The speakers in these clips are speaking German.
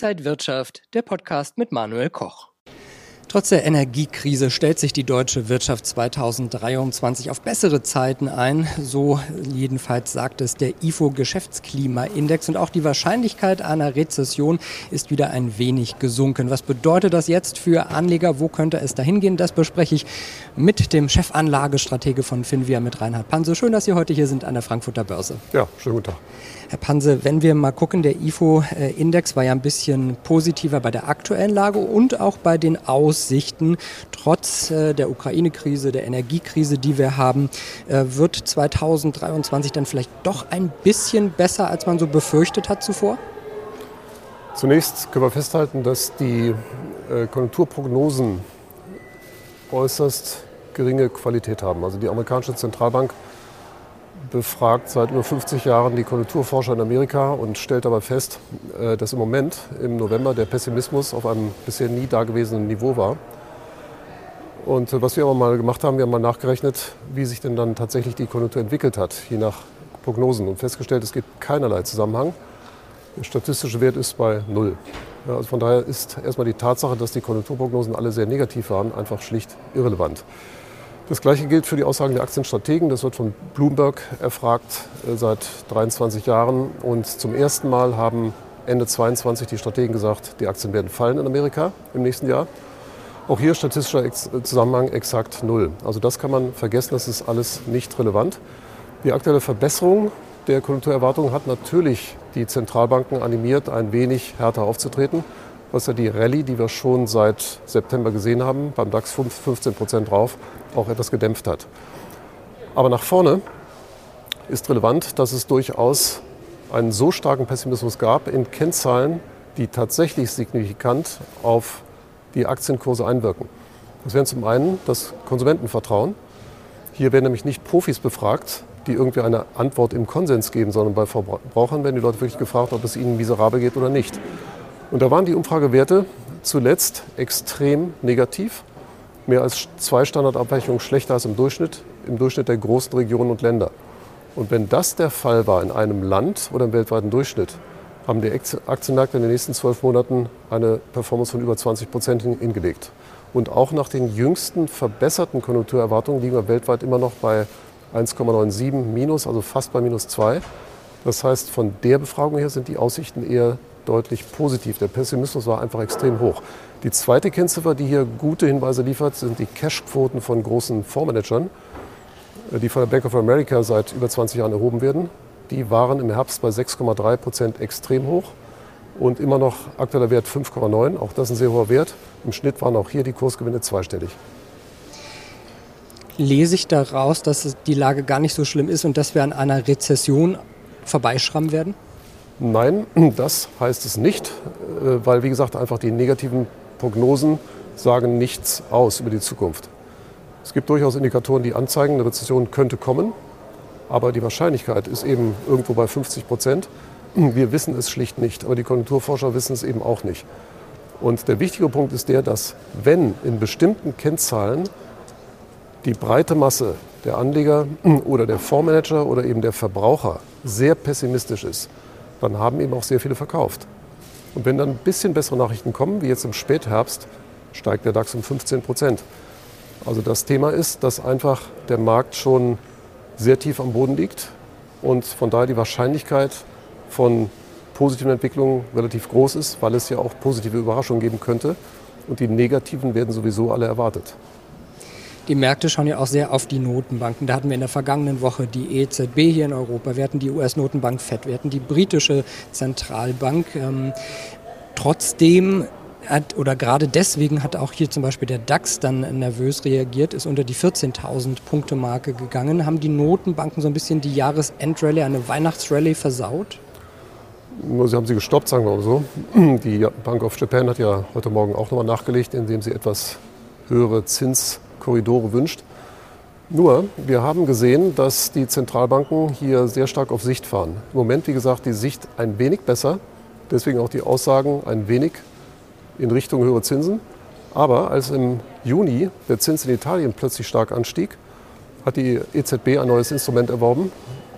Inside Wirtschaft, der Podcast mit Manuel Koch. Trotz der Energiekrise stellt sich die deutsche Wirtschaft 2023 auf bessere Zeiten ein. So jedenfalls sagt es der IFO Geschäftsklimaindex. Und auch die Wahrscheinlichkeit einer Rezession ist wieder ein wenig gesunken. Was bedeutet das jetzt für Anleger? Wo könnte es dahin gehen? Das bespreche ich mit dem Chefanlagestratege von Finvia, mit Reinhard Panse. Schön, dass Sie heute hier sind an der Frankfurter Börse. Ja, schönen guten Tag. Herr Panse, wenn wir mal gucken, der IFO-Index war ja ein bisschen positiver bei der aktuellen Lage und auch bei den Aussichten. Trotz äh, der Ukraine-Krise, der Energiekrise, die wir haben, äh, wird 2023 dann vielleicht doch ein bisschen besser, als man so befürchtet hat zuvor? Zunächst können wir festhalten, dass die äh, Konjunkturprognosen äußerst geringe Qualität haben. Also die amerikanische Zentralbank befragt seit über 50 Jahren die Konjunkturforscher in Amerika und stellt aber fest, äh, dass im Moment im November der Pessimismus auf einem bisher nie dagewesenen Niveau war. Und äh, was wir aber mal gemacht haben, wir haben mal nachgerechnet, wie sich denn dann tatsächlich die Konjunktur entwickelt hat, je nach Prognosen und festgestellt, es gibt keinerlei Zusammenhang. Der statistische Wert ist bei null. Ja, also von daher ist erstmal die Tatsache, dass die Konjunkturprognosen alle sehr negativ waren, einfach schlicht irrelevant. Das Gleiche gilt für die Aussagen der Aktienstrategen. Das wird von Bloomberg erfragt äh, seit 23 Jahren. Und zum ersten Mal haben Ende 22 die Strategen gesagt, die Aktien werden fallen in Amerika im nächsten Jahr. Auch hier statistischer Zusammenhang exakt null. Also das kann man vergessen, das ist alles nicht relevant. Die aktuelle Verbesserung der Konjunkturerwartungen hat natürlich die Zentralbanken animiert, ein wenig härter aufzutreten was ja die Rallye, die wir schon seit September gesehen haben, beim DAX 15 Prozent drauf, auch etwas gedämpft hat. Aber nach vorne ist relevant, dass es durchaus einen so starken Pessimismus gab in Kennzahlen, die tatsächlich signifikant auf die Aktienkurse einwirken. Das wären zum einen das Konsumentenvertrauen. Hier werden nämlich nicht Profis befragt, die irgendwie eine Antwort im Konsens geben, sondern bei Verbrauchern werden die Leute wirklich gefragt, ob es ihnen miserabel geht oder nicht. Und da waren die Umfragewerte zuletzt extrem negativ. Mehr als zwei Standardabweichungen schlechter als im Durchschnitt, im Durchschnitt der großen Regionen und Länder. Und wenn das der Fall war in einem Land oder im weltweiten Durchschnitt, haben die Aktienmärkte in den nächsten zwölf Monaten eine Performance von über 20 Prozent hingelegt. Und auch nach den jüngsten verbesserten Konjunkturerwartungen liegen wir weltweit immer noch bei 1,97 minus, also fast bei minus 2. Das heißt, von der Befragung her sind die Aussichten eher deutlich positiv. Der Pessimismus war einfach extrem hoch. Die zweite Kennziffer, die hier gute Hinweise liefert, sind die Cashquoten von großen Fondsmanagern, äh, die von der Bank of America seit über 20 Jahren erhoben werden. Die waren im Herbst bei 6,3 Prozent extrem hoch und immer noch aktueller Wert 5,9. Auch das ist ein sehr hoher Wert. Im Schnitt waren auch hier die Kursgewinne zweistellig. Lese ich daraus, dass die Lage gar nicht so schlimm ist und dass wir an einer Rezession vorbeischrammen werden? Nein, das heißt es nicht, äh, weil wie gesagt einfach die negativen Prognosen sagen nichts aus über die Zukunft. Es gibt durchaus Indikatoren, die anzeigen, eine Rezession könnte kommen, aber die Wahrscheinlichkeit ist eben irgendwo bei 50 Prozent. Wir wissen es schlicht nicht, aber die Konjunkturforscher wissen es eben auch nicht. Und der wichtige Punkt ist der, dass wenn in bestimmten Kennzahlen die breite Masse der Anleger oder der Fondsmanager oder eben der Verbraucher sehr pessimistisch ist, dann haben eben auch sehr viele verkauft. Und wenn dann ein bisschen bessere Nachrichten kommen, wie jetzt im Spätherbst, steigt der DAX um 15 Prozent. Also das Thema ist, dass einfach der Markt schon sehr tief am Boden liegt und von daher die Wahrscheinlichkeit von positiven Entwicklungen relativ groß ist, weil es ja auch positive Überraschungen geben könnte. Und die negativen werden sowieso alle erwartet die Märkte schauen ja auch sehr auf die Notenbanken. Da hatten wir in der vergangenen Woche die EZB hier in Europa, wir hatten die US-Notenbank FED, wir hatten die britische Zentralbank. Ähm, trotzdem hat, oder gerade deswegen hat auch hier zum Beispiel der DAX dann nervös reagiert, ist unter die 14.000 Punkte Marke gegangen. Haben die Notenbanken so ein bisschen die Jahresendrallye, eine Weihnachtsrallye versaut? Sie haben sie gestoppt, sagen wir mal so. Die Bank of Japan hat ja heute Morgen auch nochmal nachgelegt, indem sie etwas höhere Zins Korridore wünscht. Nur, wir haben gesehen, dass die Zentralbanken hier sehr stark auf Sicht fahren. Im Moment, wie gesagt, die Sicht ein wenig besser, deswegen auch die Aussagen ein wenig in Richtung höhere Zinsen. Aber als im Juni der Zins in Italien plötzlich stark anstieg, hat die EZB ein neues Instrument erworben,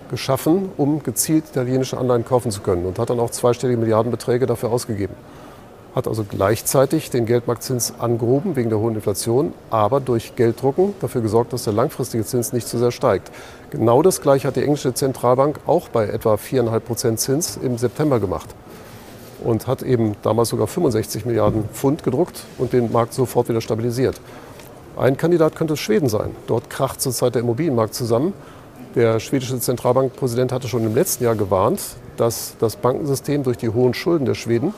geschaffen, um gezielt italienische Anleihen kaufen zu können und hat dann auch zweistellige Milliardenbeträge dafür ausgegeben. Hat also gleichzeitig den Geldmarktzins angehoben wegen der hohen Inflation, aber durch Gelddrucken dafür gesorgt, dass der langfristige Zins nicht zu sehr steigt. Genau das gleiche hat die englische Zentralbank auch bei etwa 4,5 Prozent Zins im September gemacht und hat eben damals sogar 65 Milliarden Pfund gedruckt und den Markt sofort wieder stabilisiert. Ein Kandidat könnte Schweden sein. Dort kracht zurzeit der Immobilienmarkt zusammen. Der schwedische Zentralbankpräsident hatte schon im letzten Jahr gewarnt, dass das Bankensystem durch die hohen Schulden der Schweden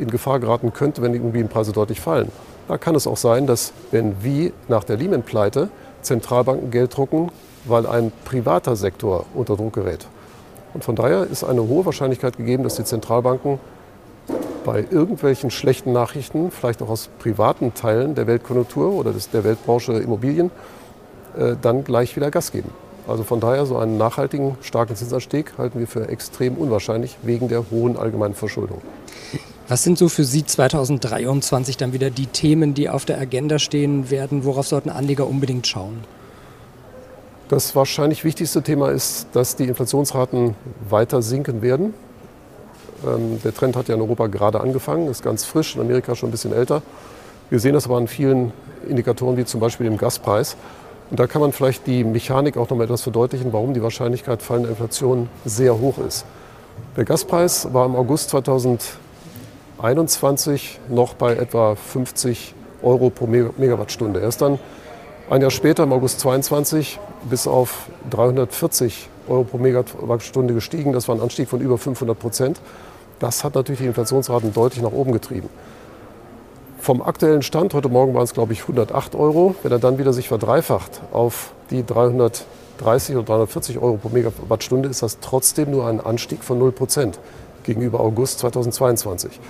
in Gefahr geraten könnte, wenn die Immobilienpreise deutlich fallen. Da kann es auch sein, dass wenn wie nach der Lehman-Pleite Zentralbanken Geld drucken, weil ein privater Sektor unter Druck gerät. Und von daher ist eine hohe Wahrscheinlichkeit gegeben, dass die Zentralbanken bei irgendwelchen schlechten Nachrichten, vielleicht auch aus privaten Teilen der Weltkonjunktur oder der Weltbranche Immobilien, äh, dann gleich wieder Gas geben. Also von daher so einen nachhaltigen, starken Zinsanstieg halten wir für extrem unwahrscheinlich wegen der hohen allgemeinen Verschuldung. Was sind so für Sie 2023 dann wieder die Themen, die auf der Agenda stehen werden? Worauf sollten Anleger unbedingt schauen? Das wahrscheinlich wichtigste Thema ist, dass die Inflationsraten weiter sinken werden. Ähm, der Trend hat ja in Europa gerade angefangen, ist ganz frisch, in Amerika schon ein bisschen älter. Wir sehen das aber an vielen Indikatoren, wie zum Beispiel dem Gaspreis. Und da kann man vielleicht die Mechanik auch noch mal etwas verdeutlichen, warum die Wahrscheinlichkeit fallender Inflation sehr hoch ist. Der Gaspreis war im August 2020 2021 noch bei etwa 50 Euro pro Megawattstunde. Er ist dann ein Jahr später, im August 22, bis auf 340 Euro pro Megawattstunde gestiegen. Das war ein Anstieg von über 500 Prozent. Das hat natürlich die Inflationsraten deutlich nach oben getrieben. Vom aktuellen Stand, heute Morgen waren es glaube ich 108 Euro, wenn er dann wieder sich verdreifacht auf die 330 oder 340 Euro pro Megawattstunde, ist das trotzdem nur ein Anstieg von 0 Prozent gegenüber August 2022.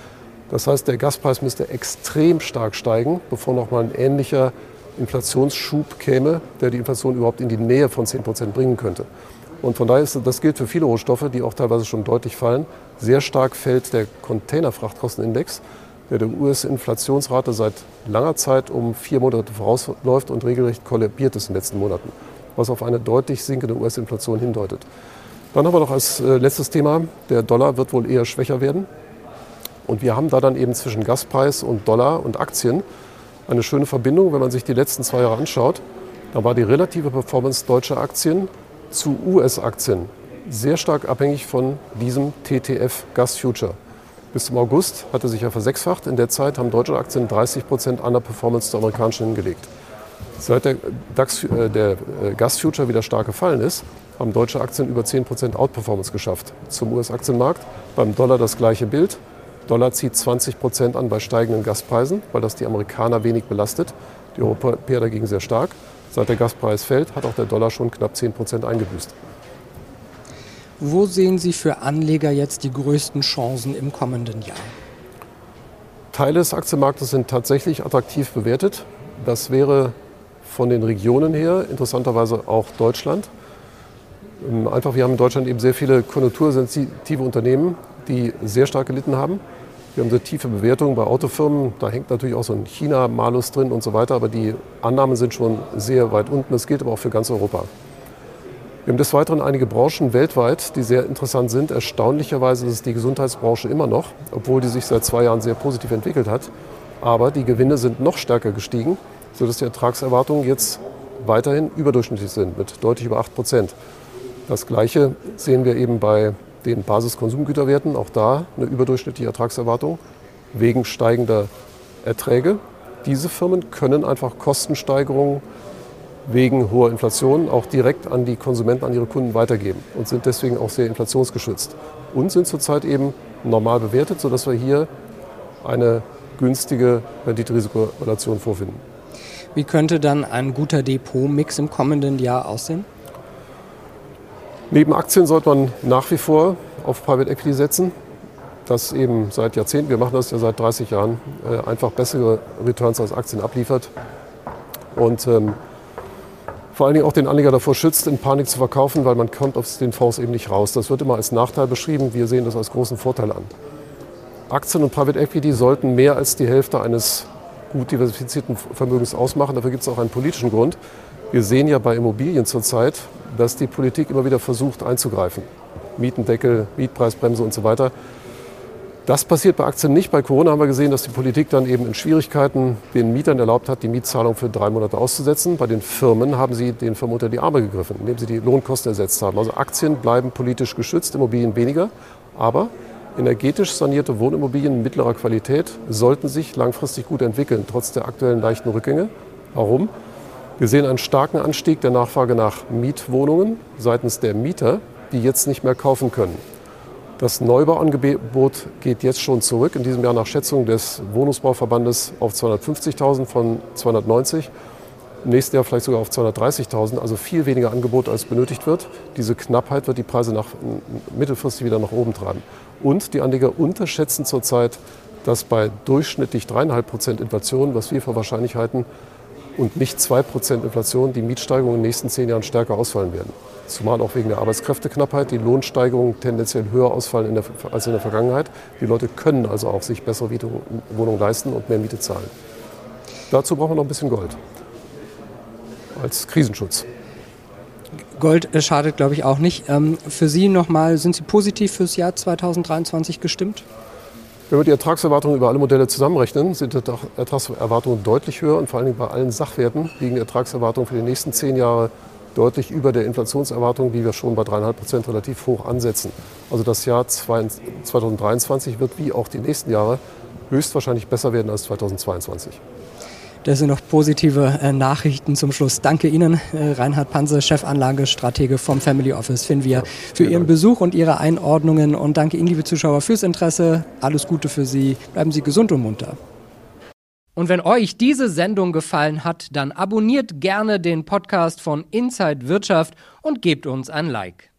Das heißt, der Gaspreis müsste extrem stark steigen, bevor nochmal ein ähnlicher Inflationsschub käme, der die Inflation überhaupt in die Nähe von 10 Prozent bringen könnte. Und von daher ist das gilt für viele Rohstoffe, die auch teilweise schon deutlich fallen. Sehr stark fällt der Containerfrachtkostenindex, der der US-Inflationsrate seit langer Zeit um vier Monate vorausläuft und regelrecht kollabiert ist in den letzten Monaten, was auf eine deutlich sinkende US-Inflation hindeutet. Dann haben wir noch als äh, letztes Thema, der Dollar wird wohl eher schwächer werden. Und wir haben da dann eben zwischen Gaspreis und Dollar und Aktien eine schöne Verbindung. Wenn man sich die letzten zwei Jahre anschaut, da war die relative Performance deutscher Aktien zu US-Aktien sehr stark abhängig von diesem TTF Gas Future. Bis zum August hatte sich ja versechsfacht. In der Zeit haben deutsche Aktien 30 Prozent an der Performance der amerikanischen hingelegt. Seit der, DAX, äh, der äh, Gas Future wieder stark gefallen ist, haben deutsche Aktien über 10 Prozent Outperformance geschafft. Zum US-Aktienmarkt beim Dollar das gleiche Bild. Dollar zieht 20 Prozent an bei steigenden Gaspreisen, weil das die Amerikaner wenig belastet. Die Europäer dagegen sehr stark. Seit der Gaspreis fällt, hat auch der Dollar schon knapp 10 Prozent eingebüßt. Wo sehen Sie für Anleger jetzt die größten Chancen im kommenden Jahr? Teile des Aktienmarktes sind tatsächlich attraktiv bewertet. Das wäre von den Regionen her interessanterweise auch Deutschland. Ähm, einfach, wir haben in Deutschland eben sehr viele konjunktursensitive Unternehmen, die sehr stark gelitten haben. Wir haben sehr tiefe Bewertungen bei Autofirmen. Da hängt natürlich auch so ein China-Malus drin und so weiter. Aber die Annahmen sind schon sehr weit unten. Das gilt aber auch für ganz Europa. Wir haben des Weiteren einige Branchen weltweit, die sehr interessant sind. Erstaunlicherweise ist es die Gesundheitsbranche immer noch, obwohl die sich seit zwei Jahren sehr positiv entwickelt hat. Aber die Gewinne sind noch stärker gestiegen, sodass die Ertragserwartungen jetzt weiterhin überdurchschnittlich sind, mit deutlich über 8 Prozent. Das Gleiche sehen wir eben bei den Basiskonsumgüterwerten. Auch da eine überdurchschnittliche Ertragserwartung wegen steigender Erträge. Diese Firmen können einfach Kostensteigerungen wegen hoher Inflation auch direkt an die Konsumenten, an ihre Kunden weitergeben und sind deswegen auch sehr inflationsgeschützt und sind zurzeit eben normal bewertet, sodass wir hier eine günstige Rendite-Risiko-Relation vorfinden. Wie könnte dann ein guter Depotmix im kommenden Jahr aussehen? Neben Aktien sollte man nach wie vor auf Private Equity setzen. Das eben seit Jahrzehnten, wir machen das ja seit 30 Jahren, äh, einfach bessere Returns als Aktien abliefert. Und ähm, vor allen Dingen auch den Anleger davor schützt, in Panik zu verkaufen, weil man kommt aus den Fonds eben nicht raus. Das wird immer als Nachteil beschrieben. Wir sehen das als großen Vorteil an. Aktien und Private Equity sollten mehr als die Hälfte eines gut diversifizierten Vermögens ausmachen. Dafür gibt es auch einen politischen Grund. Wir sehen ja bei Immobilien zurzeit, dass die Politik immer wieder versucht einzugreifen. Mietendeckel, Mietpreisbremse und so weiter. Das passiert bei Aktien nicht. Bei Corona haben wir gesehen, dass die Politik dann eben in Schwierigkeiten den Mietern erlaubt hat, die Mietzahlung für drei Monate auszusetzen. Bei den Firmen haben sie den Firmen unter die Arme gegriffen, indem sie die Lohnkosten ersetzt haben. Also Aktien bleiben politisch geschützt, Immobilien weniger. Aber energetisch sanierte Wohnimmobilien mittlerer Qualität sollten sich langfristig gut entwickeln, trotz der aktuellen leichten Rückgänge. Warum? Wir sehen einen starken Anstieg der Nachfrage nach Mietwohnungen seitens der Mieter, die jetzt nicht mehr kaufen können. Das Neubauangebot geht jetzt schon zurück, in diesem Jahr nach Schätzung des Wohnungsbauverbandes auf 250.000 von 290. Im nächsten Jahr vielleicht sogar auf 230.000, also viel weniger Angebot als benötigt wird. Diese Knappheit wird die Preise nach, mittelfristig wieder nach oben treiben. Und die Anleger unterschätzen zurzeit, dass bei durchschnittlich 3,5 Prozent Inflation, was wir für wahrscheinlich halten, und nicht 2 Prozent Inflation, die Mietsteigerungen in den nächsten zehn Jahren stärker ausfallen werden zumal auch wegen der Arbeitskräfteknappheit, die Lohnsteigerungen tendenziell höher ausfallen in der, als in der Vergangenheit. Die Leute können also auch sich bessere Wohnungen leisten und mehr Miete zahlen. Dazu brauchen wir noch ein bisschen Gold als Krisenschutz. Gold äh, schadet, glaube ich, auch nicht. Ähm, für Sie nochmal, sind Sie positiv fürs Jahr 2023 gestimmt? Wenn wir die Ertragserwartungen über alle Modelle zusammenrechnen, sind die Ertragserwartungen deutlich höher und vor allen Dingen bei allen Sachwerten liegen die Ertragserwartungen für die nächsten zehn Jahre deutlich über der Inflationserwartung, die wir schon bei 3,5 Prozent relativ hoch ansetzen. Also das Jahr 2023 wird wie auch die nächsten Jahre höchstwahrscheinlich besser werden als 2022. Das sind noch positive äh, Nachrichten zum Schluss. Danke Ihnen, äh, Reinhard Panse, Chefanlagestratege vom Family Office Finvia, ja, für Ihren Dank. Besuch und Ihre Einordnungen. Und danke Ihnen, liebe Zuschauer, fürs Interesse. Alles Gute für Sie. Bleiben Sie gesund und munter. Und wenn euch diese Sendung gefallen hat, dann abonniert gerne den Podcast von Inside Wirtschaft und gebt uns ein Like.